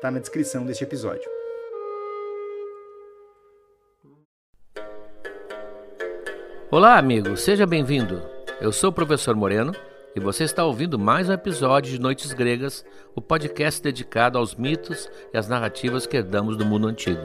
está na descrição deste episódio. Olá, amigo, seja bem-vindo. Eu sou o professor Moreno e você está ouvindo mais um episódio de Noites Gregas, o podcast dedicado aos mitos e às narrativas que herdamos do mundo antigo.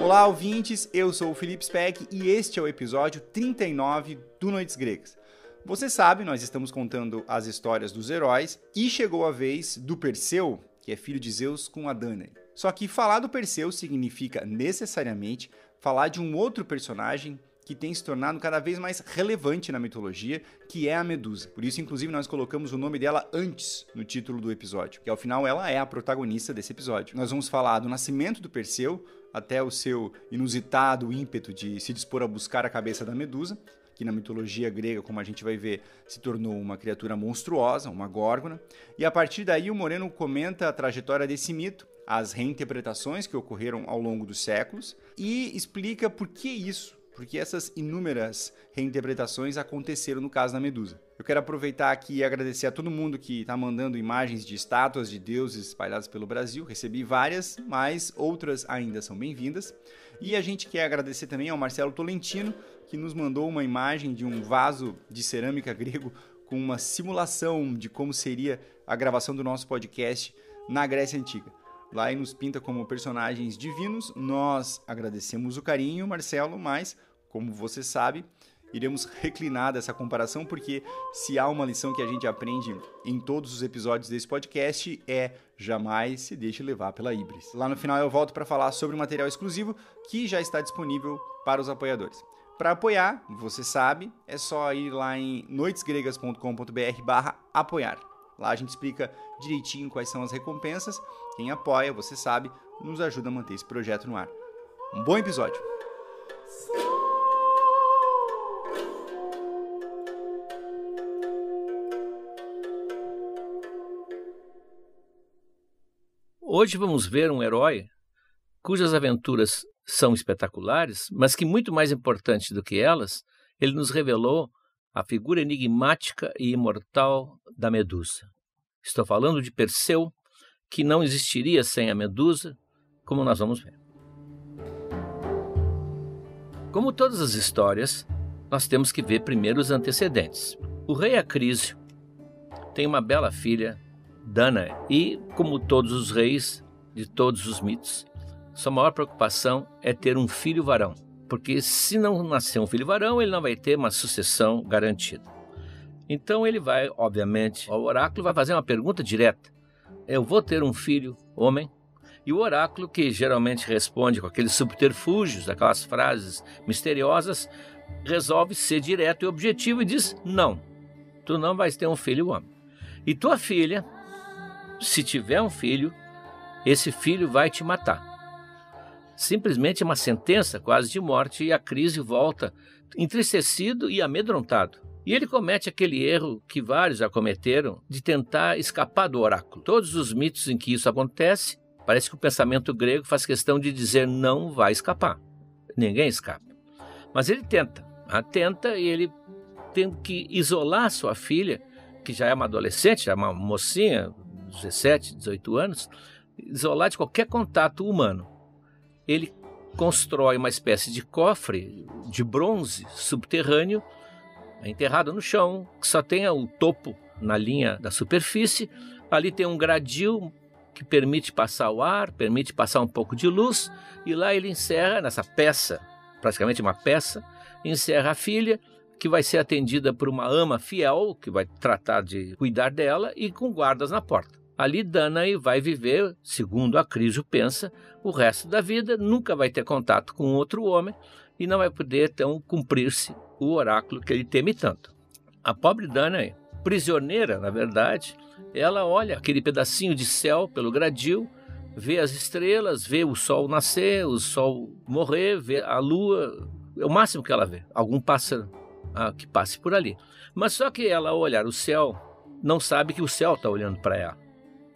Olá, ouvintes, eu sou o Felipe Speck e este é o episódio 39 do Noites Gregas. Você sabe, nós estamos contando as histórias dos heróis e chegou a vez do Perseu, que é filho de Zeus com a Danae. Só que falar do Perseu significa necessariamente falar de um outro personagem que tem se tornado cada vez mais relevante na mitologia, que é a Medusa. Por isso, inclusive, nós colocamos o nome dela antes no título do episódio, que ao final ela é a protagonista desse episódio. Nós vamos falar do nascimento do Perseu até o seu inusitado ímpeto de se dispor a buscar a cabeça da Medusa, que na mitologia grega, como a gente vai ver, se tornou uma criatura monstruosa, uma górgona. E a partir daí o Moreno comenta a trajetória desse mito, as reinterpretações que ocorreram ao longo dos séculos e explica por que isso, porque essas inúmeras reinterpretações aconteceram no caso da Medusa. Eu quero aproveitar aqui e agradecer a todo mundo que está mandando imagens de estátuas de deuses espalhadas pelo Brasil. Recebi várias, mas outras ainda são bem-vindas. E a gente quer agradecer também ao Marcelo Tolentino, que nos mandou uma imagem de um vaso de cerâmica grego com uma simulação de como seria a gravação do nosso podcast na Grécia Antiga. Lá ele nos pinta como personagens divinos. Nós agradecemos o carinho, Marcelo, mas, como você sabe, iremos reclinar dessa comparação, porque se há uma lição que a gente aprende em todos os episódios desse podcast é jamais se deixe levar pela híbris. Lá no final eu volto para falar sobre o material exclusivo que já está disponível para os apoiadores. Para apoiar, você sabe, é só ir lá em noitesgregas.com.br barra apoiar. Lá a gente explica direitinho quais são as recompensas. Quem apoia, você sabe, nos ajuda a manter esse projeto no ar. Um bom episódio! Hoje vamos ver um herói cujas aventuras são espetaculares, mas que muito mais importante do que elas, ele nos revelou a figura enigmática e imortal da Medusa. Estou falando de Perseu, que não existiria sem a Medusa, como nós vamos ver. Como todas as histórias, nós temos que ver primeiro os antecedentes. O rei Acrísio tem uma bela filha, Dana, e, como todos os reis de todos os mitos, sua maior preocupação é ter um filho varão, porque se não nascer um filho varão, ele não vai ter uma sucessão garantida. Então ele vai, obviamente, ao oráculo vai fazer uma pergunta direta: Eu vou ter um filho homem? E o oráculo, que geralmente responde com aqueles subterfúgios, aquelas frases misteriosas, resolve ser direto e objetivo e diz: Não, tu não vais ter um filho homem. E tua filha, se tiver um filho, esse filho vai te matar simplesmente uma sentença quase de morte e a crise volta entristecido e amedrontado. E ele comete aquele erro que vários já cometeram de tentar escapar do oráculo. Todos os mitos em que isso acontece, parece que o pensamento grego faz questão de dizer não vai escapar. Ninguém escapa. Mas ele tenta, tenta e ele tem que isolar sua filha, que já é uma adolescente, já é uma mocinha, 17, 18 anos, isolar de qualquer contato humano ele constrói uma espécie de cofre de bronze subterrâneo, enterrado no chão, que só tem o topo na linha da superfície. Ali tem um gradil que permite passar o ar, permite passar um pouco de luz, e lá ele encerra nessa peça, praticamente uma peça, encerra a filha, que vai ser atendida por uma ama fiel, que vai tratar de cuidar dela, e com guardas na porta. Ali Danae vai viver, segundo a Crisio pensa, o resto da vida, nunca vai ter contato com outro homem e não vai poder então cumprir-se o oráculo que ele teme tanto. A pobre Danae, prisioneira, na verdade, ela olha aquele pedacinho de céu pelo gradil, vê as estrelas, vê o sol nascer, o sol morrer, vê a lua, é o máximo que ela vê, algum pássaro ah, que passe por ali. Mas só que ela, ao olhar o céu, não sabe que o céu está olhando para ela.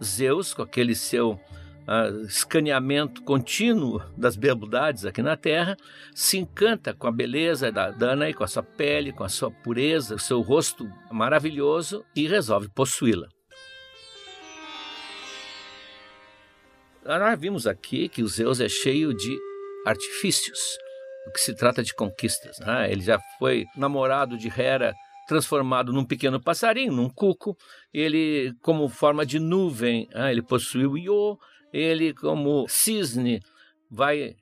Zeus, com aquele seu uh, escaneamento contínuo das beldades aqui na Terra, se encanta com a beleza da Danae, com a sua pele, com a sua pureza, o seu rosto maravilhoso e resolve possuí-la. Nós vimos aqui que o Zeus é cheio de artifícios, o que se trata de conquistas. Né? Ele já foi namorado de Hera transformado num pequeno passarinho, num cuco. Ele, como forma de nuvem, ah, ele possui o Iô. Ele, como cisne, vai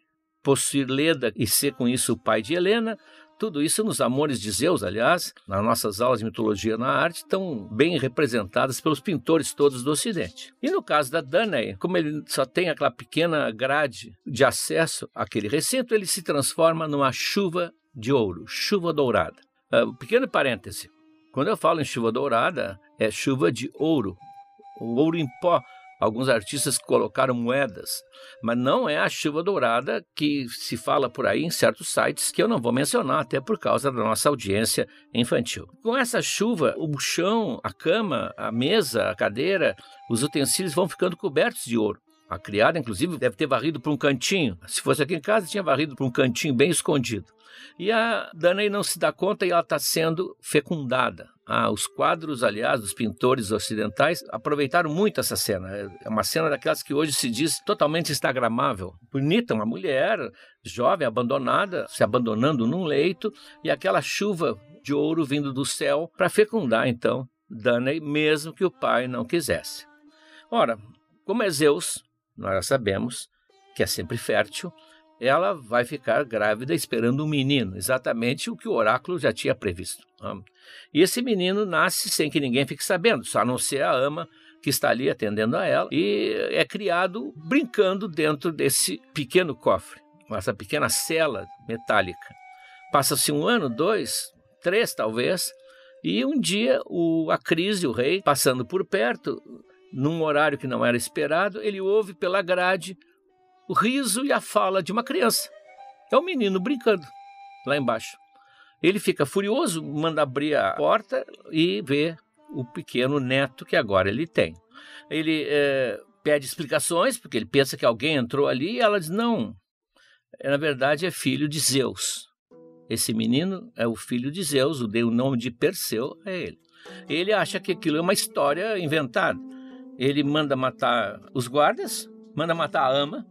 possuir Leda e ser com isso o pai de Helena. Tudo isso nos Amores de Zeus, aliás, nas nossas aulas de mitologia na arte, estão bem representadas pelos pintores todos do Ocidente. E no caso da Danae, como ele só tem aquela pequena grade de acesso àquele recinto, ele se transforma numa chuva de ouro, chuva dourada. Uh, pequeno parêntese. Quando eu falo em chuva dourada, é chuva de ouro. Ouro em pó. Alguns artistas colocaram moedas, mas não é a chuva dourada que se fala por aí em certos sites que eu não vou mencionar, até por causa da nossa audiência infantil. Com essa chuva, o chão, a cama, a mesa, a cadeira, os utensílios vão ficando cobertos de ouro. A criada, inclusive, deve ter varrido para um cantinho. Se fosse aqui em casa, tinha varrido para um cantinho bem escondido. E a Danae não se dá conta e ela está sendo fecundada. Ah, os quadros, aliás, dos pintores ocidentais aproveitaram muito essa cena. É uma cena daquelas que hoje se diz totalmente instagramável. Bonita, uma mulher jovem, abandonada, se abandonando num leito, e aquela chuva de ouro vindo do céu para fecundar, então, Danae, mesmo que o pai não quisesse. Ora, como é Zeus, nós já sabemos que é sempre fértil, ela vai ficar grávida esperando um menino, exatamente o que o oráculo já tinha previsto. E esse menino nasce sem que ninguém fique sabendo, só a não ser a ama que está ali atendendo a ela, e é criado brincando dentro desse pequeno cofre, essa pequena cela metálica. Passa-se um ano, dois, três talvez, e um dia o Acrise, o rei, passando por perto, num horário que não era esperado, ele ouve pela grade o riso e a fala de uma criança. É o um menino brincando lá embaixo. Ele fica furioso, manda abrir a porta e vê o pequeno neto que agora ele tem. Ele é, pede explicações, porque ele pensa que alguém entrou ali, e ela diz: não, na verdade é filho de Zeus. Esse menino é o filho de Zeus, o dei o nome de Perseu a ele. Ele acha que aquilo é uma história inventada. Ele manda matar os guardas, manda matar a ama,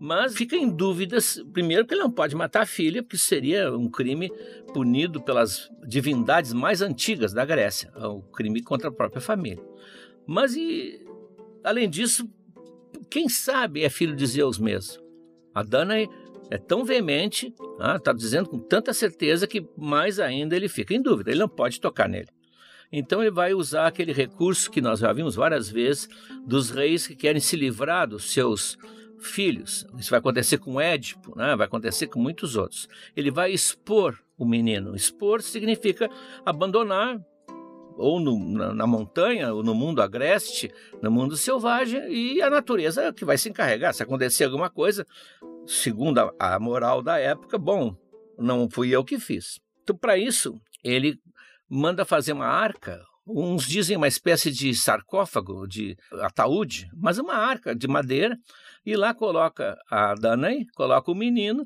mas fica em dúvidas, primeiro, que ele não pode matar a filha, porque seria um crime punido pelas divindades mais antigas da Grécia, o crime contra a própria família. Mas, e, além disso, quem sabe é filho de Zeus mesmo? A Danae é tão veemente, está ah, dizendo com tanta certeza que mais ainda ele fica em dúvida, ele não pode tocar nele. Então ele vai usar aquele recurso que nós já vimos várias vezes dos reis que querem se livrar dos seus filhos. Isso vai acontecer com Édipo, né? vai acontecer com muitos outros. Ele vai expor o menino. Expor significa abandonar ou no, na, na, montanha, ou no mundo agreste, no mundo selvagem, e a natureza é que vai se encarregar. Se acontecer alguma coisa, segundo a, a moral da época, bom, não fui eu que fiz. Então, para isso, ele manda fazer uma arca, uns dizem uma espécie de sarcófago, de ataúde, mas uma arca de madeira, e lá coloca a Danae, coloca o menino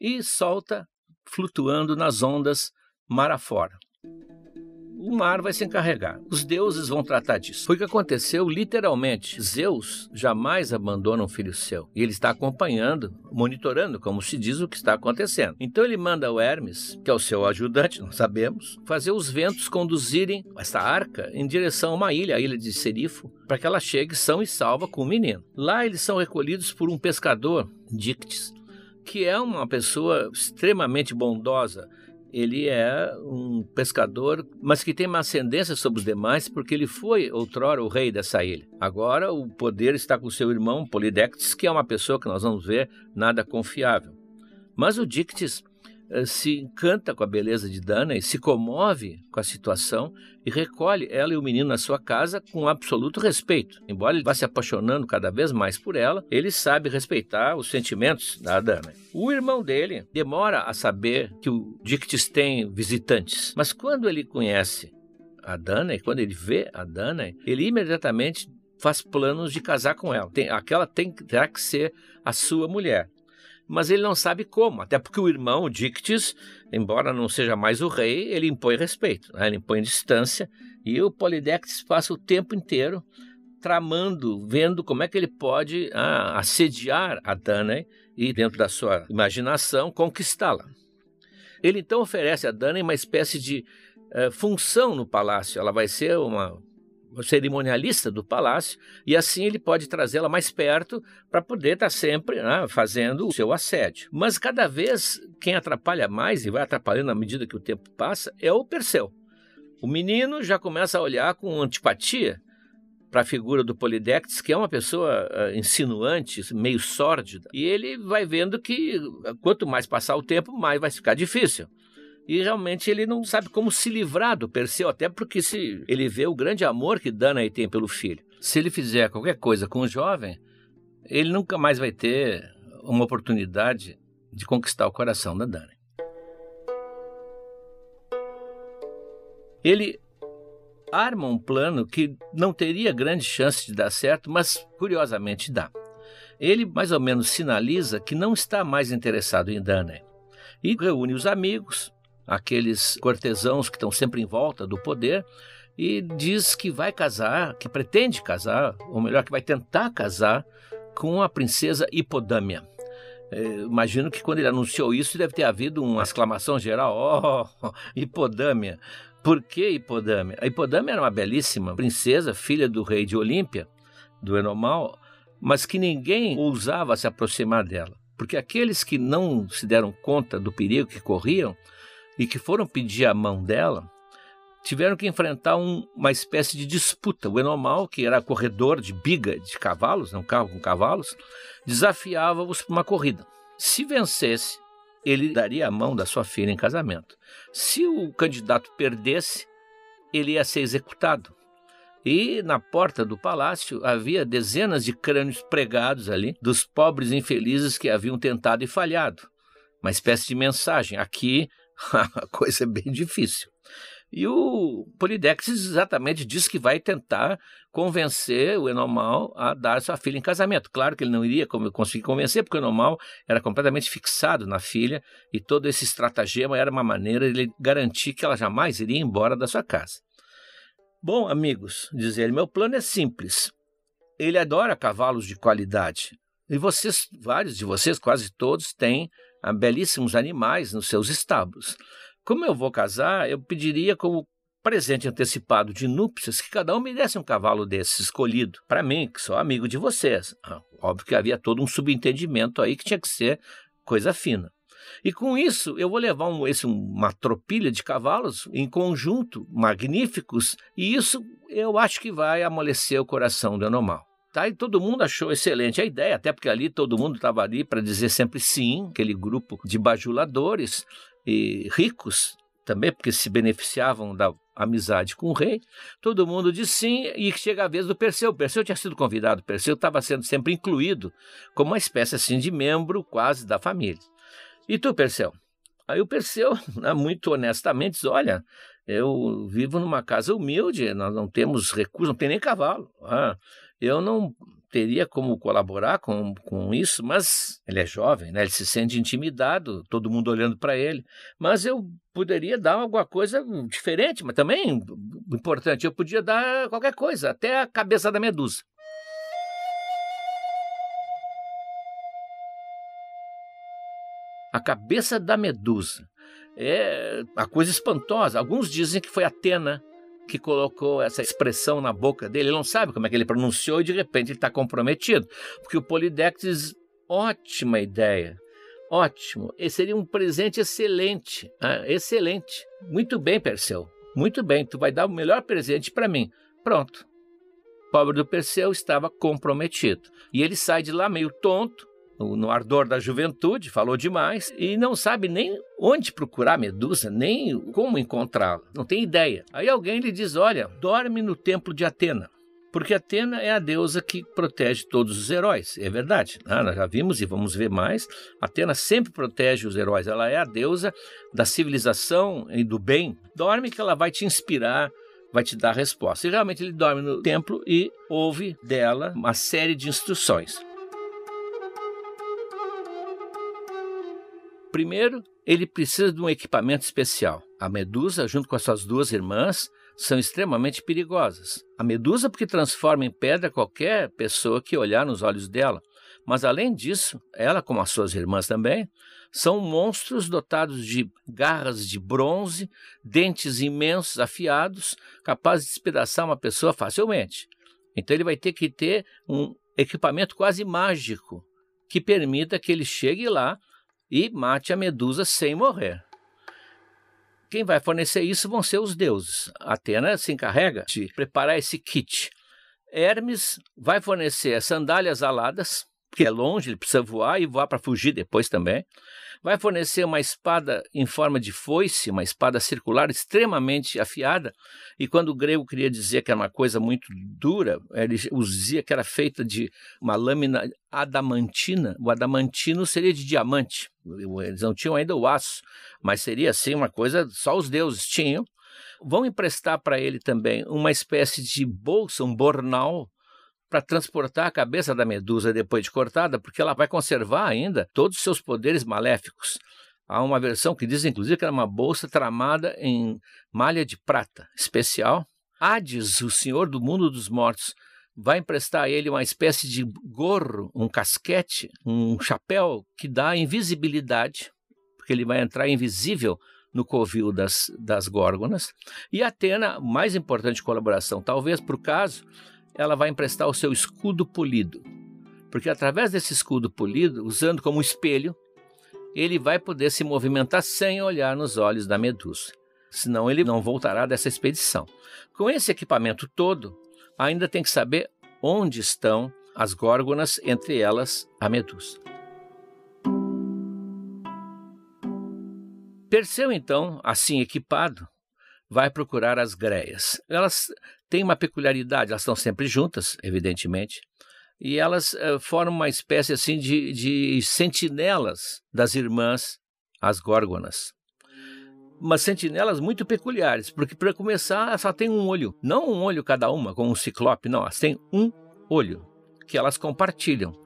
e solta flutuando nas ondas mar afora o mar vai se encarregar. Os deuses vão tratar disso. Foi o que aconteceu literalmente. Zeus jamais abandona um filho seu. E ele está acompanhando, monitorando, como se diz, o que está acontecendo. Então ele manda o Hermes, que é o seu ajudante, não sabemos, fazer os ventos conduzirem essa arca em direção a uma ilha, a ilha de Serifo, para que ela chegue são e salva com o menino. Lá eles são recolhidos por um pescador, Dictes, que é uma pessoa extremamente bondosa ele é um pescador, mas que tem uma ascendência sobre os demais porque ele foi outrora o rei dessa ilha. Agora o poder está com seu irmão Polidectes, que é uma pessoa que nós vamos ver nada confiável. Mas o Dictys eh, se encanta com a beleza de Dana e se comove com a situação e recolhe ela e o menino na sua casa com absoluto respeito. Embora ele vá se apaixonando cada vez mais por ela, ele sabe respeitar os sentimentos da Dana. O irmão dele demora a saber que o Dictis tem visitantes, mas quando ele conhece a Dana e quando ele vê a Dana, ele imediatamente faz planos de casar com ela. Tem, aquela tem, terá que ser a sua mulher mas ele não sabe como, até porque o irmão, o embora não seja mais o rei, ele impõe respeito, né? ele impõe distância, e o Polidectes passa o tempo inteiro tramando, vendo como é que ele pode ah, assediar a Danae e, dentro da sua imaginação, conquistá-la. Ele então oferece a Danae uma espécie de uh, função no palácio. Ela vai ser uma cerimonialista do palácio, e assim ele pode trazê-la mais perto para poder estar tá sempre né, fazendo o seu assédio. Mas cada vez quem atrapalha mais, e vai atrapalhando à medida que o tempo passa, é o Perseu. O menino já começa a olhar com antipatia para a figura do Polidectes, que é uma pessoa uh, insinuante, meio sórdida, e ele vai vendo que quanto mais passar o tempo, mais vai ficar difícil e realmente ele não sabe como se livrar do Perseu, até porque se ele vê o grande amor que Danae tem pelo filho. Se ele fizer qualquer coisa com o jovem, ele nunca mais vai ter uma oportunidade de conquistar o coração da Danae. Ele arma um plano que não teria grande chance de dar certo, mas curiosamente dá. Ele mais ou menos sinaliza que não está mais interessado em Danae e reúne os amigos, aqueles cortesãos que estão sempre em volta do poder, e diz que vai casar, que pretende casar, ou melhor, que vai tentar casar com a princesa Hipodâmia. É, imagino que quando ele anunciou isso deve ter havido uma exclamação geral: Oh, Hipodâmia! Por que Hipodâmia? A Hipodâmia era uma belíssima princesa, filha do rei de Olímpia, do Enomal, mas que ninguém ousava se aproximar dela, porque aqueles que não se deram conta do perigo que corriam e que foram pedir a mão dela, tiveram que enfrentar um, uma espécie de disputa. O Enomal, que era corredor de biga de cavalos, um carro com cavalos, desafiava-os para uma corrida. Se vencesse, ele daria a mão da sua filha em casamento. Se o candidato perdesse, ele ia ser executado. E na porta do palácio havia dezenas de crânios pregados ali dos pobres infelizes que haviam tentado e falhado. Uma espécie de mensagem: aqui a coisa é bem difícil. E o Polidectes exatamente diz que vai tentar convencer o Enomal a dar sua filha em casamento. Claro que ele não iria conseguir convencer, porque o Enomal era completamente fixado na filha e todo esse estratagema era uma maneira de ele garantir que ela jamais iria embora da sua casa. Bom, amigos, diz ele, meu plano é simples. Ele adora cavalos de qualidade. E vocês, vários de vocês, quase todos, têm belíssimos animais nos seus estábulos. Como eu vou casar, eu pediria como presente antecipado de núpcias que cada um me desse um cavalo desse escolhido para mim, que sou amigo de vocês. Ah, óbvio que havia todo um subentendimento aí que tinha que ser coisa fina. E com isso, eu vou levar um, esse, uma tropilha de cavalos em conjunto, magníficos, e isso eu acho que vai amolecer o coração do Anomal. Tá? E todo mundo achou excelente a ideia, até porque ali todo mundo estava ali para dizer sempre sim, aquele grupo de bajuladores e ricos também, porque se beneficiavam da amizade com o rei. Todo mundo disse sim, e chega a vez do Perseu. Perseu tinha sido convidado, Perseu estava sendo sempre incluído como uma espécie assim de membro quase da família. E tu, Perseu? Aí o Perseu, né, muito honestamente, diz: Olha, eu vivo numa casa humilde, nós não temos recursos, não tem nem cavalo. Ah, eu não teria como colaborar com, com isso, mas ele é jovem, né? ele se sente intimidado, todo mundo olhando para ele. Mas eu poderia dar alguma coisa diferente, mas também importante, eu podia dar qualquer coisa, até a cabeça da medusa. A cabeça da medusa é a coisa espantosa. Alguns dizem que foi Atena que colocou essa expressão na boca dele. Ele não sabe como é que ele pronunciou e de repente ele está comprometido. Porque o Polidectes, ótima ideia. Ótimo, esse seria um presente excelente, ah, excelente. Muito bem, Perseu. Muito bem, tu vai dar o melhor presente para mim. Pronto. O pobre do Perseu estava comprometido. E ele sai de lá meio tonto, no ardor da juventude, falou demais e não sabe nem onde procurar Medusa, nem como encontrá-la. Não tem ideia. Aí alguém lhe diz: Olha, dorme no templo de Atena. Porque Atena é a deusa que protege todos os heróis. É verdade. Ah, nós já vimos e vamos ver mais. Atena sempre protege os heróis. Ela é a deusa da civilização e do bem. Dorme que ela vai te inspirar, vai te dar resposta. E realmente ele dorme no templo e ouve dela uma série de instruções. Primeiro, ele precisa de um equipamento especial. A Medusa, junto com as suas duas irmãs, são extremamente perigosas. A Medusa, porque transforma em pedra qualquer pessoa que olhar nos olhos dela. Mas, além disso, ela, como as suas irmãs também, são monstros dotados de garras de bronze, dentes imensos, afiados, capazes de despedaçar uma pessoa facilmente. Então, ele vai ter que ter um equipamento quase mágico que permita que ele chegue lá e mate a medusa sem morrer. Quem vai fornecer isso vão ser os deuses. Atena se encarrega de preparar esse kit. Hermes vai fornecer sandálias aladas, que é longe, ele precisa voar e voar para fugir depois também. Vai fornecer uma espada em forma de foice, uma espada circular extremamente afiada. E quando o grego queria dizer que era uma coisa muito dura, ele dizia que era feita de uma lâmina adamantina. O adamantino seria de diamante. Eles não tinham ainda o aço, mas seria assim uma coisa só os deuses tinham. Vão emprestar para ele também uma espécie de bolsa, um bornal, para transportar a cabeça da medusa depois de cortada, porque ela vai conservar ainda todos os seus poderes maléficos. Há uma versão que diz, inclusive, que era uma bolsa tramada em malha de prata especial. Hades, o senhor do mundo dos mortos, vai emprestar a ele uma espécie de gorro, um casquete, um chapéu que dá invisibilidade, porque ele vai entrar invisível no covil das, das górgonas. E Atena, mais importante colaboração, talvez por caso, ela vai emprestar o seu escudo polido. Porque através desse escudo polido, usando como espelho, ele vai poder se movimentar sem olhar nos olhos da medusa. Senão ele não voltará dessa expedição. Com esse equipamento todo, ainda tem que saber onde estão as górgonas, entre elas a medusa. Perseu, então, assim equipado, vai procurar as greias. Elas têm uma peculiaridade, elas estão sempre juntas, evidentemente, e elas uh, formam uma espécie assim de, de sentinelas das irmãs, as górgonas. Umas sentinelas muito peculiares, porque para começar, elas só têm um olho. Não um olho cada uma, como um ciclope, não, elas têm um olho, que elas compartilham.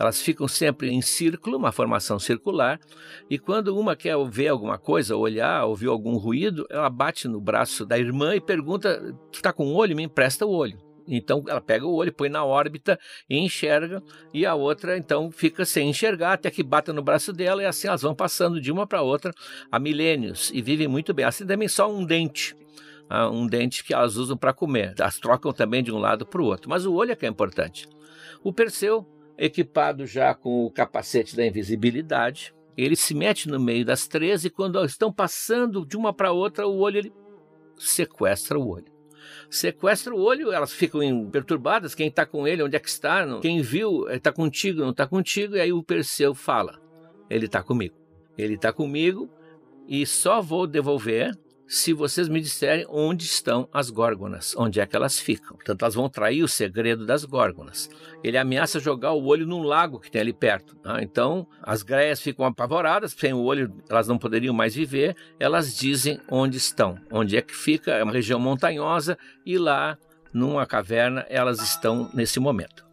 Elas ficam sempre em círculo, uma formação circular, e quando uma quer ver alguma coisa, olhar, ouvir algum ruído, ela bate no braço da irmã e pergunta: Tu está com o olho? Me empresta o olho. Então ela pega o olho, põe na órbita e enxerga, e a outra então fica sem enxergar até que bata no braço dela, e assim elas vão passando de uma para outra há milênios e vivem muito bem. Assim também só um dente. Ah, um dente que elas usam para comer. Elas trocam também de um lado para o outro. Mas o olho é que é importante. O Perseu equipado já com o capacete da invisibilidade. Ele se mete no meio das três e quando estão passando de uma para outra, o olho ele sequestra o olho. Sequestra o olho, elas ficam perturbadas. Quem está com ele, onde é que está? Quem viu, está contigo, não está contigo. E aí o Perseu fala: Ele está comigo. Ele está comigo e só vou devolver se vocês me disserem onde estão as górgonas, onde é que elas ficam. Portanto, elas vão trair o segredo das górgonas. Ele ameaça jogar o olho num lago que tem ali perto. Tá? Então, as greias ficam apavoradas, sem o olho elas não poderiam mais viver. Elas dizem onde estão, onde é que fica, é uma região montanhosa e lá, numa caverna, elas estão nesse momento.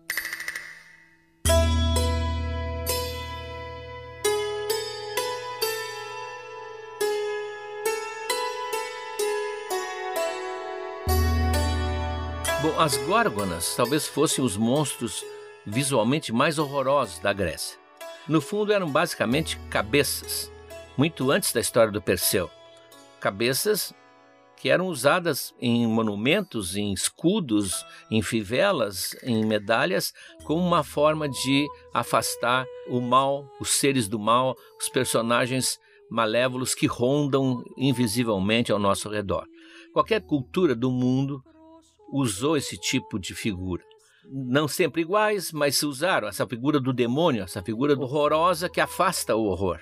Bom, as górgonas talvez fossem os monstros visualmente mais horrorosos da Grécia. No fundo, eram basicamente cabeças, muito antes da história do Perseu. Cabeças que eram usadas em monumentos, em escudos, em fivelas, em medalhas, como uma forma de afastar o mal, os seres do mal, os personagens malévolos que rondam invisivelmente ao nosso redor. Qualquer cultura do mundo usou esse tipo de figura. Não sempre iguais, mas se usaram essa figura do demônio, essa figura horrorosa que afasta o horror.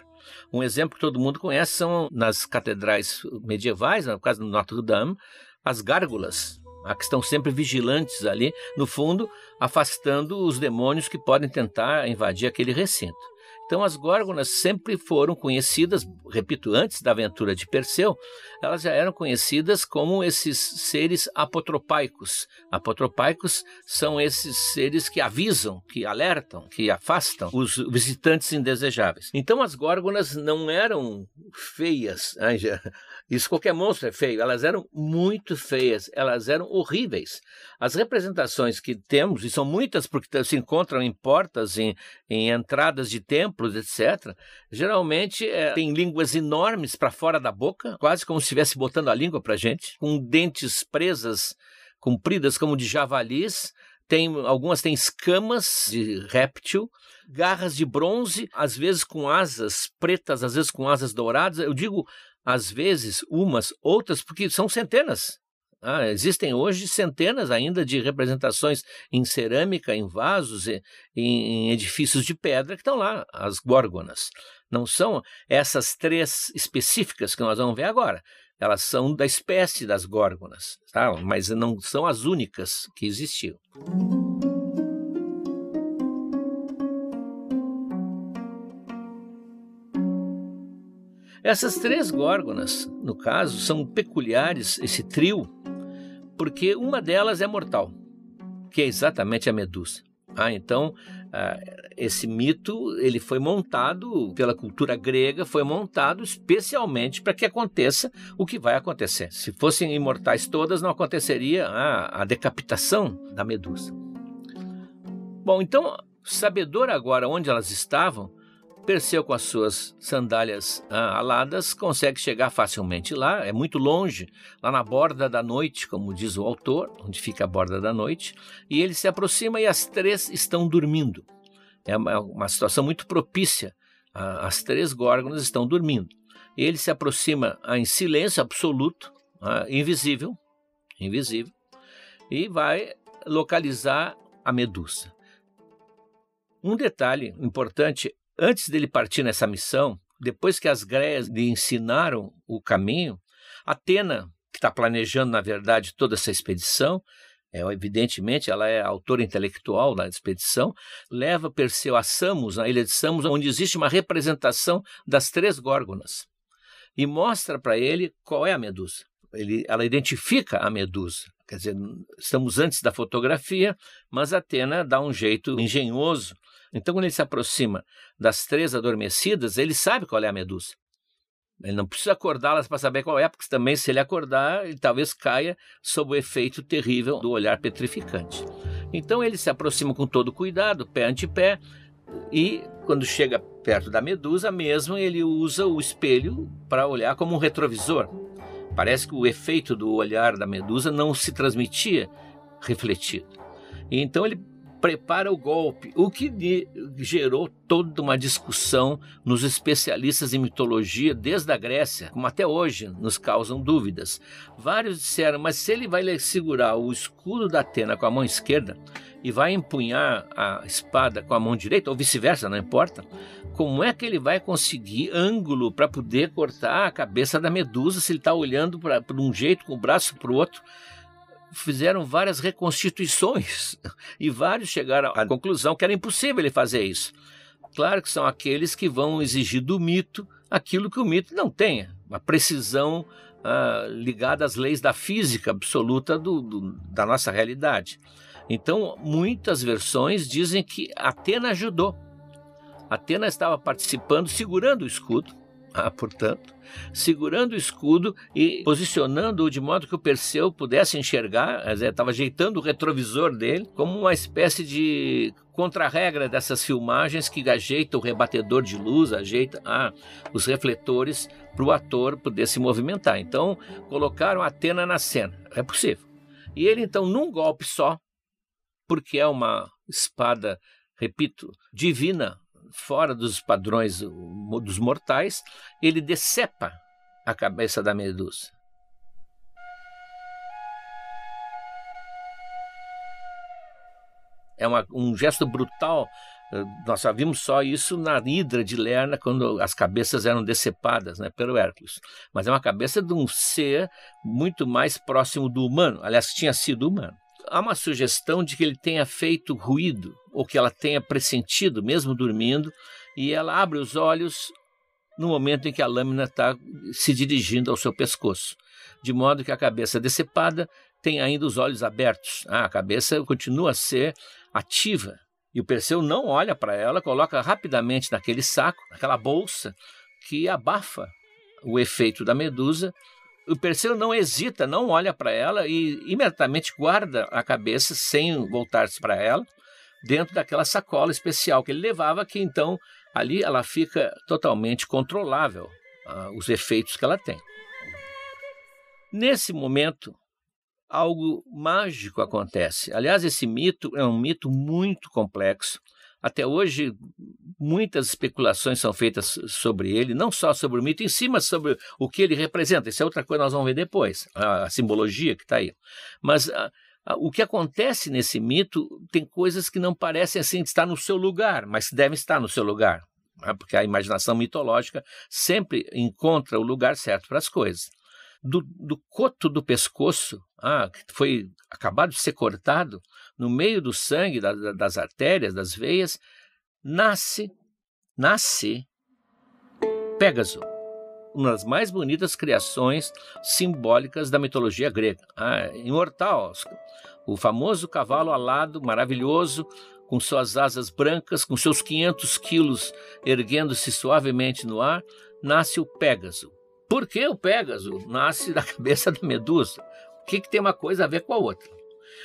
Um exemplo que todo mundo conhece são nas catedrais medievais, no caso do Notre Dame, as gárgulas, que estão sempre vigilantes ali, no fundo, afastando os demônios que podem tentar invadir aquele recinto. Então, as górgonas sempre foram conhecidas, repito, antes da aventura de Perseu, elas já eram conhecidas como esses seres apotropaicos. Apotropaicos são esses seres que avisam, que alertam, que afastam os visitantes indesejáveis. Então, as górgonas não eram feias, né? Isso qualquer monstro é feio. Elas eram muito feias, elas eram horríveis. As representações que temos, e são muitas porque se encontram em portas, em, em entradas de templos, etc., geralmente é, tem línguas enormes para fora da boca, quase como se estivesse botando a língua para gente, com dentes presas, compridas como de javalis. Tem, algumas têm escamas de réptil, garras de bronze, às vezes com asas pretas, às vezes com asas douradas. Eu digo às vezes umas, outras, porque são centenas. Ah, existem hoje centenas ainda de representações em cerâmica, em vasos, em, em edifícios de pedra que estão lá, as górgonas. Não são essas três específicas que nós vamos ver agora. Elas são da espécie das górgonas, tá? mas não são as únicas que existiam. Essas três górgonas, no caso, são peculiares, esse trio, porque uma delas é mortal, que é exatamente a Medusa. Ah, então, ah, esse mito ele foi montado pela cultura grega, foi montado especialmente para que aconteça o que vai acontecer. Se fossem imortais todas, não aconteceria a, a decapitação da Medusa. Bom, então, sabedor agora onde elas estavam, Perseu, com as suas sandálias ah, aladas, consegue chegar facilmente lá, é muito longe, lá na borda da noite, como diz o autor, onde fica a borda da noite, e ele se aproxima e as três estão dormindo. É uma, uma situação muito propícia. Ah, as três górgonas estão dormindo. Ele se aproxima ah, em silêncio absoluto, ah, invisível, invisível, e vai localizar a medusa. Um detalhe importante antes dele partir nessa missão, depois que as greias lhe ensinaram o caminho, Atena, que está planejando, na verdade, toda essa expedição, é, evidentemente, ela é autora intelectual da expedição, leva Perseu a Samos, na ilha de Samos, onde existe uma representação das três górgonas, e mostra para ele qual é a medusa. Ele, ela identifica a medusa. Quer dizer, estamos antes da fotografia, mas Atena dá um jeito engenhoso então, quando ele se aproxima das três adormecidas, ele sabe qual é a medusa. Ele não precisa acordá-las para saber qual é, porque também, se ele acordar, ele talvez caia sob o efeito terrível do olhar petrificante. Então, ele se aproxima com todo cuidado, pé ante pé, e quando chega perto da medusa mesmo, ele usa o espelho para olhar como um retrovisor. Parece que o efeito do olhar da medusa não se transmitia refletido. E então ele prepara o golpe, o que gerou toda uma discussão nos especialistas em mitologia desde a Grécia, como até hoje nos causam dúvidas. Vários disseram, mas se ele vai segurar o escudo da Atena com a mão esquerda e vai empunhar a espada com a mão direita, ou vice-versa, não importa, como é que ele vai conseguir ângulo para poder cortar a cabeça da medusa se ele está olhando para um jeito, com o braço para o outro? Fizeram várias reconstituições e vários chegaram à conclusão que era impossível ele fazer isso. Claro que são aqueles que vão exigir do mito aquilo que o mito não tenha, uma precisão ah, ligada às leis da física absoluta do, do, da nossa realidade. Então, muitas versões dizem que Atena ajudou. Atena estava participando, segurando o escudo, ah, portanto, segurando o escudo e posicionando-o de modo que o Perseu pudesse enxergar, estava ajeitando o retrovisor dele como uma espécie de contra-regra dessas filmagens que ajeita o rebatedor de luz, ajeita ah, os refletores para o ator poder se movimentar. Então, colocaram Atena na cena. É possível. E ele, então, num golpe só, porque é uma espada, repito, divina, fora dos padrões dos mortais, ele decepa a cabeça da medusa. É uma, um gesto brutal. Nós já vimos só isso na Hidra de Lerna, quando as cabeças eram decepadas né, pelo Hércules. Mas é uma cabeça de um ser muito mais próximo do humano. Aliás, tinha sido humano há uma sugestão de que ele tenha feito ruído, ou que ela tenha pressentido, mesmo dormindo, e ela abre os olhos no momento em que a lâmina está se dirigindo ao seu pescoço, de modo que a cabeça decepada tem ainda os olhos abertos. Ah, a cabeça continua a ser ativa. E o Perseu não olha para ela, coloca rapidamente naquele saco, naquela bolsa, que abafa o efeito da medusa o Perseu não hesita, não olha para ela e imediatamente guarda a cabeça sem voltar-se para ela dentro daquela sacola especial que ele levava, que então ali ela fica totalmente controlável, uh, os efeitos que ela tem. Nesse momento, algo mágico acontece. Aliás, esse mito é um mito muito complexo até hoje, muitas especulações são feitas sobre ele, não só sobre o mito em si, mas sobre o que ele representa. Isso é outra coisa que nós vamos ver depois, a, simbologia que está aí. Mas a, a, o que acontece nesse mito tem coisas que não parecem assim estar no seu lugar, mas devem estar no seu lugar. Né? Porque a imaginação mitológica sempre encontra o lugar certo para as coisas. Do, do, coto do pescoço, ah, que foi acabado de ser cortado, no meio do sangue, da, das artérias, das veias, nasce, nasce Pégaso, uma das mais bonitas criações simbólicas da mitologia grega. Ah, imortal, o famoso cavalo alado, maravilhoso, com suas asas brancas, com seus 500 quilos erguendo-se suavemente no ar, nasce o Pégaso. Por que o Pégaso nasce da cabeça da Medusa? O que, que tem uma coisa a ver com a outra?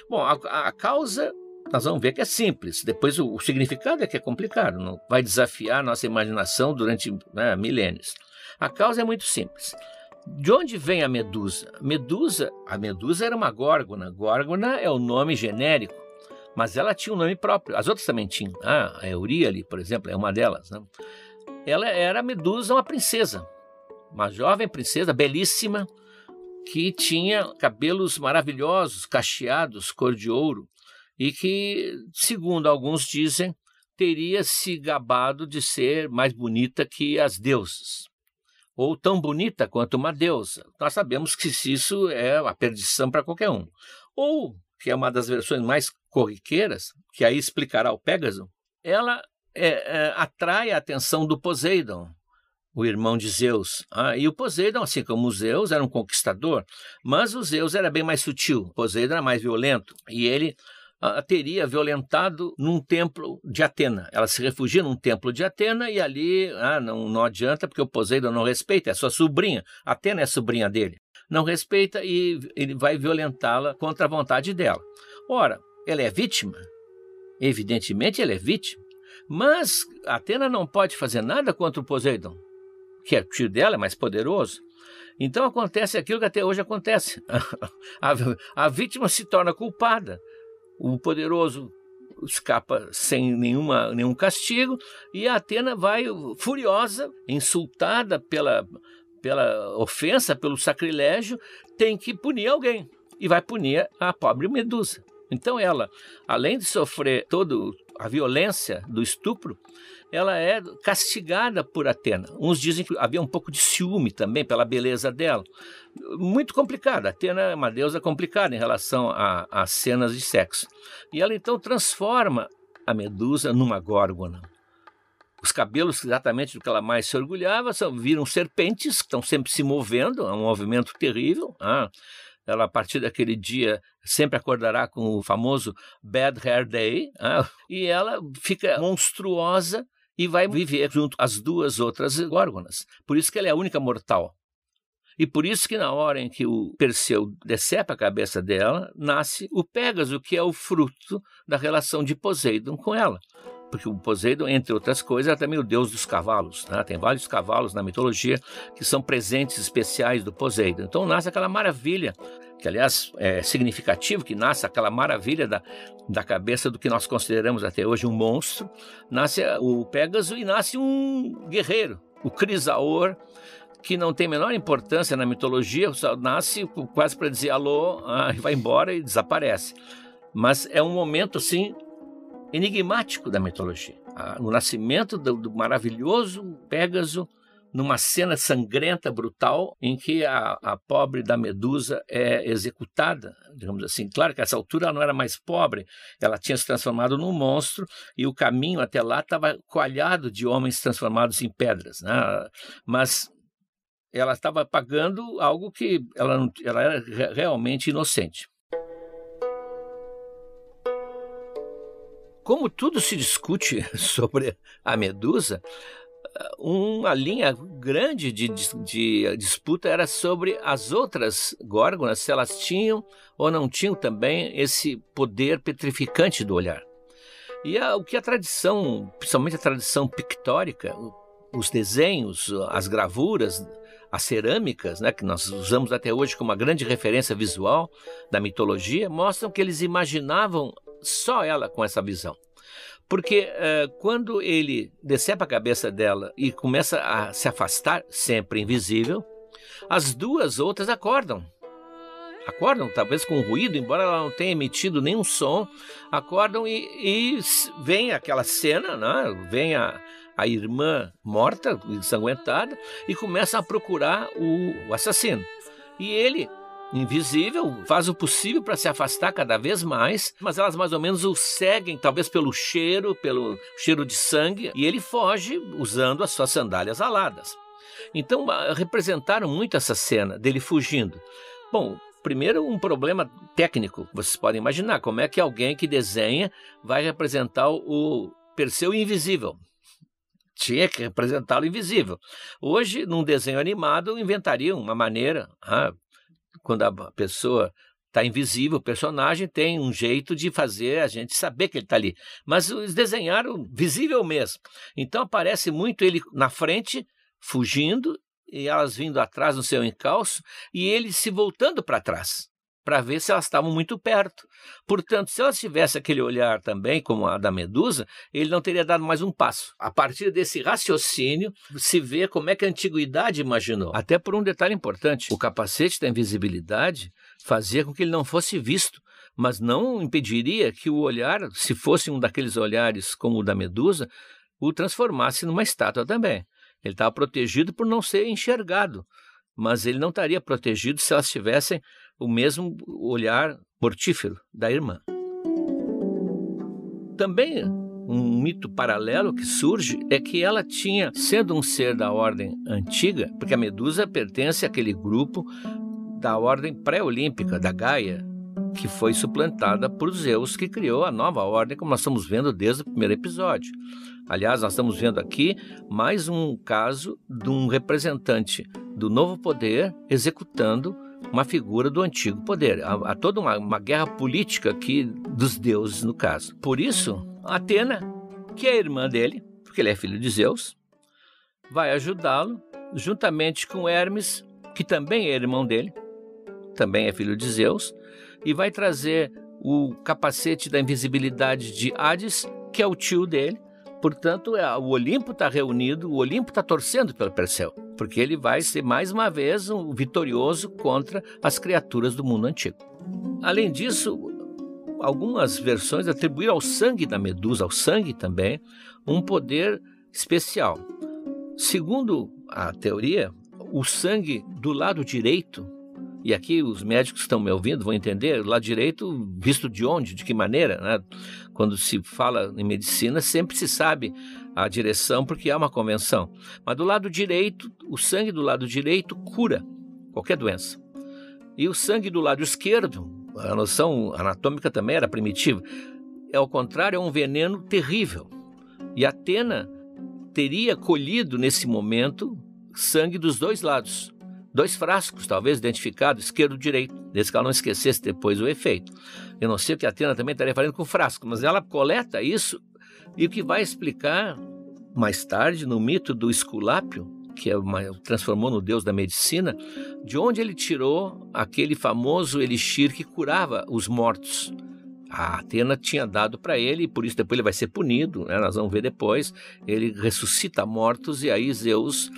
Bom, a, a causa nós vamos ver que é simples. Depois o, o, significado é que é complicado, não vai desafiar nossa imaginação durante né, milênios. A causa é muito simples. De onde vem a medusa? Medusa, a medusa era uma górgona. Górgona é o nome genérico, mas ela tinha um nome próprio. As outras também tinham. Ah, a Euríale, por exemplo, é uma delas. Né? Ela era a medusa, uma princesa, uma jovem princesa belíssima, que tinha cabelos maravilhosos, cacheados, cor de ouro, e que, segundo alguns dizem, teria se gabado de ser mais bonita que as deusas, ou tão bonita quanto uma deusa. Nós sabemos que isso é a perdição para qualquer um. Ou, que é uma das versões mais corriqueiras, que aí explicará o Pégaso, ela é, é, atrai a atenção do Poseidon, o irmão de Zeus. Ah, e o Poseidon, assim como o Zeus, era um conquistador, mas o Zeus era bem mais sutil, o Poseidon era mais violento, e ele a teria violentado num templo de Atena. Ela se refugia num templo de Atena e ali ah, não, não adianta, porque o Poseidon não respeita, é sua sobrinha. Atena é sobrinha dele. Não respeita e ele vai violentá-la contra a vontade dela. Ora, ela é vítima? Evidentemente ela é vítima. Mas Atena não pode fazer nada contra o Poseidon que é o tio dela, é mais poderoso. Então acontece aquilo que até hoje acontece. a, a vítima se torna culpada. O poderoso escapa sem nenhuma, nenhum castigo e a Atena vai furiosa, insultada pela, pela ofensa, pelo sacrilégio, tem que punir alguém e vai punir a pobre Medusa. Então ela, além de sofrer toda a violência do estupro, ela é castigada por Atena. Uns dizem que havia um pouco de ciúme também pela beleza dela. Muito complicada. Atena é uma deusa complicada em relação às cenas de sexo. E ela então transforma a Medusa numa górgona. Os cabelos, exatamente do que ela mais se orgulhava, são, viram serpentes que estão sempre se movendo, é um movimento terrível. Ah, ela, a partir daquele dia, sempre acordará com o famoso Bad Hair Day, ah, e ela fica monstruosa e vai viver junto às duas outras górgonas. Por isso que ela é a única mortal. E por isso que na hora em que o Perseu decepa a cabeça dela, nasce o Pégaso, que é o fruto da relação de Poseidon com ela. Porque o Poseidon, entre outras coisas, é também o deus dos cavalos. Né? Tem vários cavalos na mitologia que são presentes especiais do Poseidon. Então nasce aquela maravilha que aliás é significativo que nasce aquela maravilha da, da cabeça do que nós consideramos até hoje um monstro, nasce o Pégaso e nasce um guerreiro, o Crisaor, que não tem menor importância na mitologia, só nasce quase para dizer alô, ah, vai embora e desaparece. Mas é um momento assim enigmático da mitologia. Ah, o nascimento do, do maravilhoso Pégaso numa cena sangrenta, brutal, em que a, a, pobre da Medusa é executada, digamos assim. Claro que a essa altura ela não era mais pobre, ela tinha se transformado num monstro e o caminho até lá estava coalhado de homens transformados em pedras. Né? Mas ela estava pagando algo que ela, não, ela era realmente inocente. Como tudo se discute sobre a Medusa, uma linha grande de, de, de, disputa era sobre as outras górgonas, se elas tinham ou não tinham também esse poder petrificante do olhar. E a, o que a tradição, principalmente a tradição pictórica, os desenhos, as gravuras, as cerâmicas, né, que nós usamos até hoje como uma grande referência visual da mitologia, mostram que eles imaginavam só ela com essa visão. Porque uh, quando ele decepa a cabeça dela e começa a se afastar, sempre invisível, as duas outras acordam. Acordam, talvez com ruído, embora ela não tenha emitido nenhum som, acordam e, e vem aquela cena, né? vem a, a irmã morta, ensanguentada, e começa a procurar o, o assassino. E ele invisível, faz o possível para se afastar cada vez mais, mas elas mais ou menos o seguem, talvez pelo cheiro, pelo cheiro de sangue, e ele foge usando as suas sandálias aladas. Então, representaram muito essa cena dele fugindo. Bom, primeiro um problema técnico, vocês podem imaginar como é que alguém que desenha vai representar o Perseu invisível tinha que representá-lo invisível. Hoje, num desenho animado, inventariam uma maneira, ah, quando a pessoa está invisível, o personagem tem um jeito de fazer a gente saber que ele está ali. Mas eles desenharam visível mesmo. Então aparece muito ele na frente, fugindo, e elas vindo atrás no seu encalço, e ele se voltando para trás para ver se elas estavam muito perto. Portanto, se elas tivessem aquele olhar também, como a da Medusa, ele não teria dado mais um passo. A partir desse raciocínio, se vê como é que a antiguidade imaginou. Até por um detalhe importante: o capacete da invisibilidade fazia com que ele não fosse visto, mas não impediria que o olhar, se fosse um daqueles olhares como o da Medusa, o transformasse numa estátua também. Ele estava protegido por não ser enxergado, mas ele não estaria protegido se elas tivessem o mesmo olhar mortífero da irmã. Também um mito paralelo que surge é que ela tinha, sendo um ser da ordem antiga, porque a Medusa pertence àquele grupo da ordem pré-olímpica, da Gaia, que foi suplantada por Zeus, que criou a nova ordem, como nós estamos vendo desde o primeiro episódio. Aliás, nós estamos vendo aqui mais um caso de um representante do novo poder executando uma figura do antigo poder. Há, há toda uma, uma, guerra política aqui dos deuses, no caso. Por isso, Atena, que é irmã dele, porque ele é filho de Zeus, vai ajudá-lo, juntamente com Hermes, que também é irmão dele, também é filho de Zeus, e vai trazer o capacete da invisibilidade de Hades, que é o tio dele. Portanto, é, o Olimpo está reunido, o Olimpo está torcendo pelo Perseu porque ele vai ser mais uma vez um vitorioso contra as criaturas do mundo antigo. Além disso, algumas versões atribuíram ao sangue da medusa, ao sangue também, um poder especial. Segundo a teoria, o sangue do lado direito e aqui os médicos que estão me ouvindo vão entender, o lado direito, visto de onde, de que maneira, né? Quando se fala em medicina, sempre se sabe a direção porque há uma convenção. Mas do lado direito, o sangue do lado direito cura qualquer doença. E o sangue do lado esquerdo, a noção anatômica também era primitiva, é ao contrário, é um veneno terrível. E Atena teria colhido nesse momento sangue dos dois lados. Dois frascos, talvez identificados, esquerdo e direito, desde que ela não esquecesse depois o efeito. Eu não sei o que a Atena também estaria fazendo com o frasco, mas ela coleta isso e o que vai explicar mais tarde no mito do Esculápio, que é uma, transformou no deus da medicina, de onde ele tirou aquele famoso elixir que curava os mortos a Atena tinha dado para ele, e por isso depois ele vai ser punido, né? nós vamos ver depois. Ele ressuscita mortos, e aí Zeus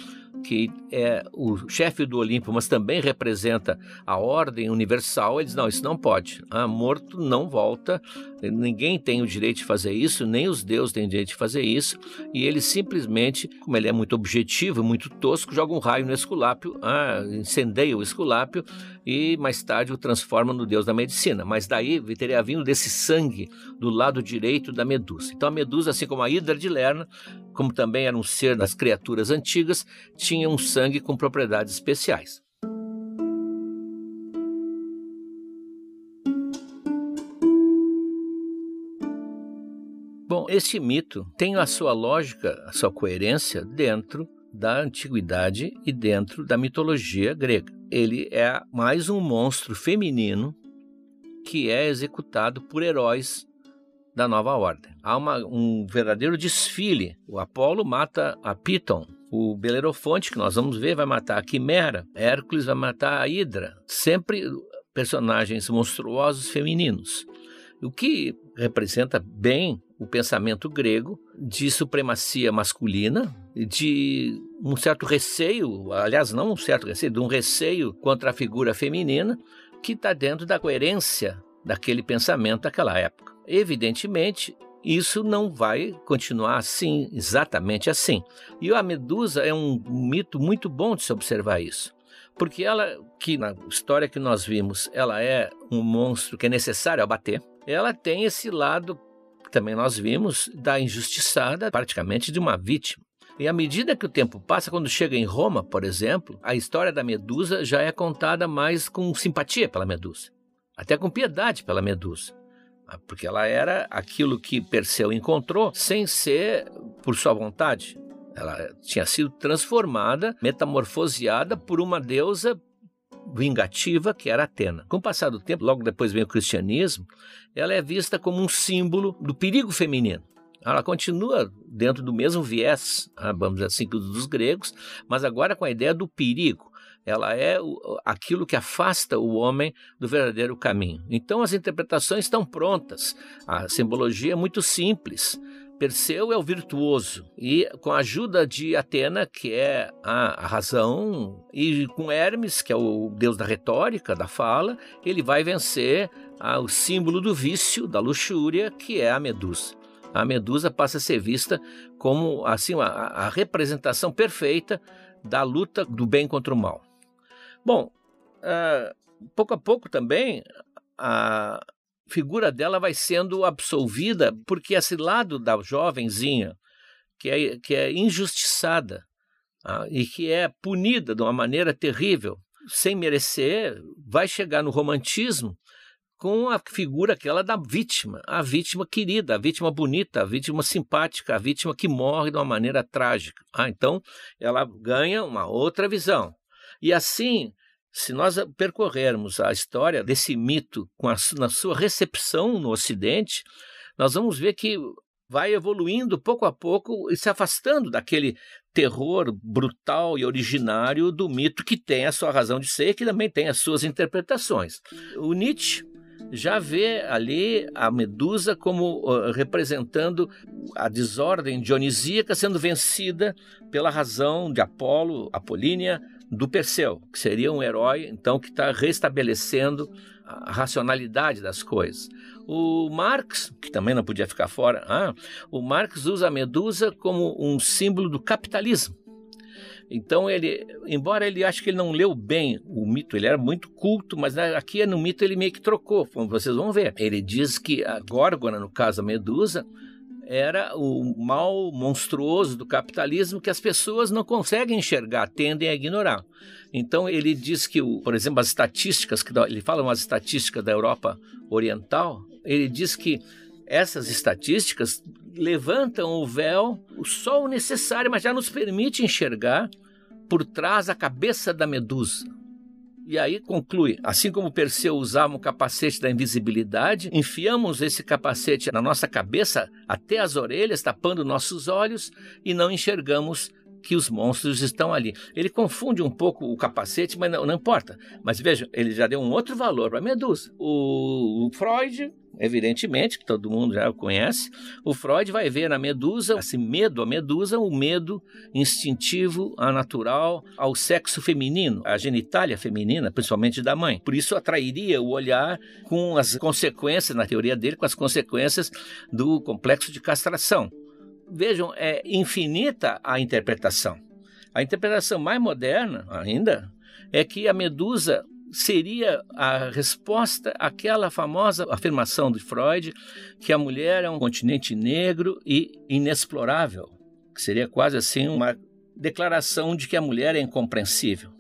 que é o chefe do Olimpo, mas também representa a ordem universal, ele diz: não, isso não pode. Ah, morto não volta, ninguém tem o direito de fazer isso, nem os deuses têm o direito de fazer isso. E ele simplesmente, como ele é muito objetivo, muito tosco, joga um raio no Esculápio, ah, incendeia o Esculápio e mais tarde o transforma no deus da medicina. Mas daí teria vindo desse sangue do lado direito da Medusa. Então a Medusa, assim como a Hidra de Lerna, como também era um ser das criaturas antigas, tinha um sangue com propriedades especiais. Bom, este mito tem a sua lógica, a sua coerência dentro da antiguidade e dentro da mitologia grega. Ele é mais um monstro feminino que é executado por heróis da nova ordem. Há uma, um verdadeiro desfile. O Apolo mata a Piton, o Belerofonte, que nós vamos ver, vai matar a Quimera, Hércules vai matar a Hidra. Sempre personagens monstruosos femininos. O que representa bem o pensamento grego de supremacia masculina, de um certo receio, aliás, não um certo receio, de um receio contra a figura feminina, que está dentro da coerência daquele pensamento daquela época. Evidentemente, isso não vai continuar assim, exatamente assim. E a Medusa é um mito muito bom de se observar isso. Porque ela, que na história que nós vimos, ela é um monstro que é necessário abater, ela tem esse lado também nós vimos da injustiçada, praticamente de uma vítima. E à medida que o tempo passa, quando chega em Roma, por exemplo, a história da Medusa já é contada mais com simpatia pela Medusa, até com piedade pela Medusa porque ela era aquilo que Perseu encontrou sem ser por sua vontade. Ela tinha sido transformada, metamorfoseada por uma deusa vingativa que era Atena. Com o passar do tempo, logo depois vem o cristianismo, ela é vista como um símbolo do perigo feminino. Ela continua dentro do mesmo viés, ah, vamos dizer assim, dos gregos, mas agora com a ideia do perigo ela é aquilo que afasta o homem do verdadeiro caminho. Então as interpretações estão prontas. A simbologia é muito simples. Perseu é o virtuoso e com a ajuda de Atena, que é a, razão, e com Hermes, que é o deus da retórica, da fala, ele vai vencer o símbolo do vício, da luxúria, que é a Medusa. A Medusa passa a ser vista como assim a, a representação perfeita da luta do bem contra o mal. Bom, uh, pouco a pouco também a figura dela vai sendo absolvida porque esse lado da jovenzinha que é, que é injustiçada uh, e que é punida de uma maneira terrível, sem merecer, vai chegar no romantismo com a figura aquela da vítima, a vítima querida, a vítima bonita, a vítima simpática, a vítima que morre de uma maneira trágica. Ah, então ela ganha uma outra visão. E assim, se nós percorrermos a história desse mito com a, na sua recepção no Ocidente, nós vamos ver que vai evoluindo pouco a pouco e se afastando daquele terror brutal e originário do mito que tem a sua razão de ser que também tem as suas interpretações. O Nietzsche já vê ali a Medusa como uh, representando a desordem dionisíaca sendo vencida pela razão de Apolo, Apolínia, do Perseu, que seria um herói, então, que está restabelecendo a racionalidade das coisas. O Marx, que também não podia ficar fora, ah, o Marx usa a Medusa como um símbolo do capitalismo. Então ele, embora ele ache que ele não leu bem o mito, ele era muito culto, mas aqui no mito ele meio que trocou, vocês vão ver. Ele diz que a Górgona, no caso a Medusa, era o mal monstruoso do capitalismo que as pessoas não conseguem enxergar, tendem a ignorar. Então ele diz que, por exemplo, as estatísticas, que ele fala umas estatísticas da Europa Oriental, ele diz que essas estatísticas levantam o véu, só o necessário, mas já nos permite enxergar por trás a cabeça da medusa. E aí conclui: assim como Perseu usava um capacete da invisibilidade, enfiamos esse capacete na nossa cabeça até as orelhas, tapando nossos olhos e não enxergamos que os monstros estão ali. Ele confunde um pouco o capacete, mas não, não importa. Mas veja, ele já deu um outro valor para a medusa. O, o Freud evidentemente, que todo mundo já conhece, o Freud vai ver na medusa, esse medo, a medusa, o medo instintivo, anatural ao sexo feminino, à genitália feminina, principalmente da mãe. Por isso atrairia o olhar com as consequências, na teoria dele, com as consequências do complexo de castração. Vejam, é infinita a interpretação. A interpretação mais moderna ainda é que a medusa seria a resposta àquela famosa afirmação de Freud que a mulher é um continente negro e inexplorável, que seria quase assim uma declaração de que a mulher é incompreensível.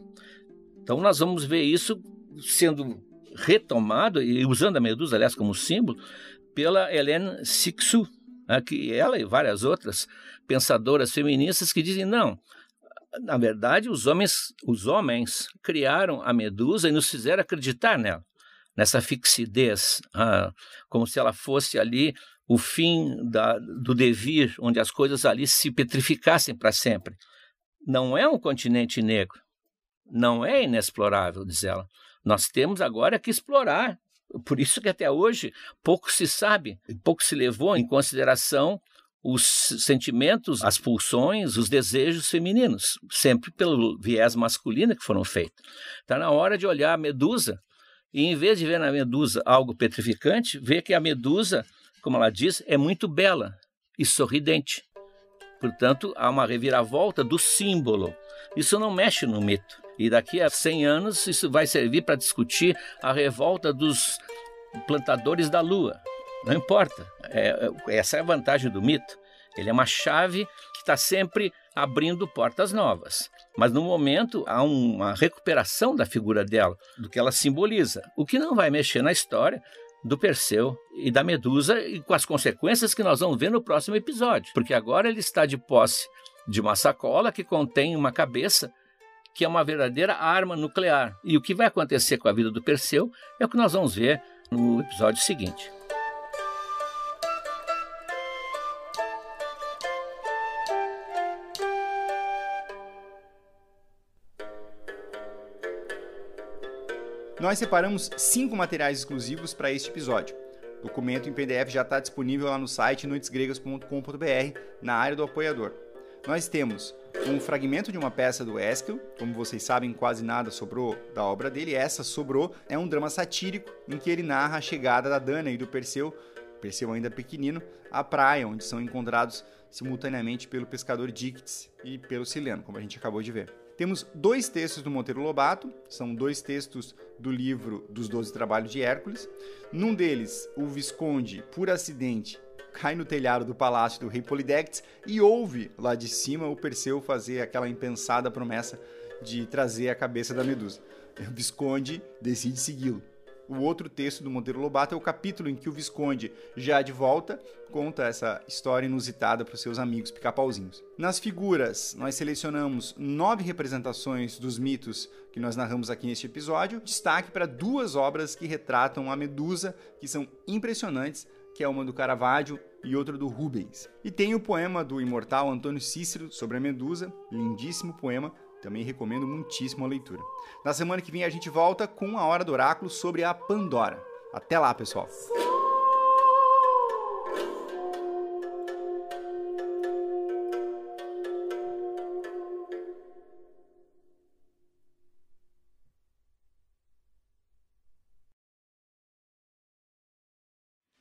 Então nós vamos ver isso sendo retomado e usando a medusa, aliás, como símbolo, pela Hélène Sixou, né, que ela e várias outras pensadoras feministas que dizem não, na verdade, os homens, os homens criaram a medusa e nos fizeram acreditar nela, nessa fixidez, ah, como se ela fosse ali o fim da, do devir, onde as coisas ali se petrificassem para sempre. Não é um continente negro, não é inexplorável, diz ela. Nós temos agora que explorar. Por isso que até hoje pouco se sabe, pouco se levou em consideração os sentimentos, as pulsões, os desejos femininos, sempre pelo viés masculino que foram feitos. Está na hora de olhar a medusa e, em vez de ver na medusa algo petrificante, ver que a medusa, como ela diz, é muito bela e sorridente. Portanto, há uma reviravolta do símbolo. Isso não mexe no mito. E daqui a 100 anos, isso vai servir para discutir a revolta dos plantadores da lua, não importa. É, essa é a vantagem do mito. Ele é uma chave que está sempre abrindo portas novas. Mas no momento há uma recuperação da figura dela, do que ela simboliza, o que não vai mexer na história do Perseu e da Medusa e com as consequências que nós vamos ver no próximo episódio. Porque agora ele está de posse de uma sacola que contém uma cabeça que é uma verdadeira arma nuclear. E o que vai acontecer com a vida do Perseu é o que nós vamos ver no episódio seguinte. Nós separamos cinco materiais exclusivos para este episódio. O documento em PDF já está disponível lá no site noitesgregas.com.br, na área do apoiador. Nós temos um fragmento de uma peça do Esquil, como vocês sabem, quase nada sobrou da obra dele, essa sobrou, é um drama satírico em que ele narra a chegada da Dana e do Perseu, Perseu ainda pequenino, à praia, onde são encontrados simultaneamente pelo pescador Dictes e pelo Sileno, como a gente acabou de ver. Temos dois textos do Monteiro Lobato, são dois textos do livro dos Doze Trabalhos de Hércules. Num deles, o Visconde, por acidente, cai no telhado do palácio do rei Polidectes e ouve lá de cima o Perseu fazer aquela impensada promessa de trazer a cabeça da Medusa. O Visconde decide segui-lo. O outro texto do Monteiro Lobato é o capítulo em que o Visconde, já de volta, conta essa história inusitada para os seus amigos pica-pauzinhos. Nas figuras, nós selecionamos nove representações dos mitos que nós narramos aqui neste episódio. Destaque para duas obras que retratam a Medusa, que são impressionantes, que é uma do Caravaggio e outra do Rubens. E tem o poema do imortal Antônio Cícero sobre a Medusa, lindíssimo poema, também recomendo muitíssimo a leitura. Na semana que vem a gente volta com a Hora do Oráculo sobre a Pandora. Até lá, pessoal!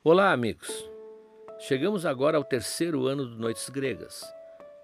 Olá, amigos! Chegamos agora ao terceiro ano do Noites Gregas.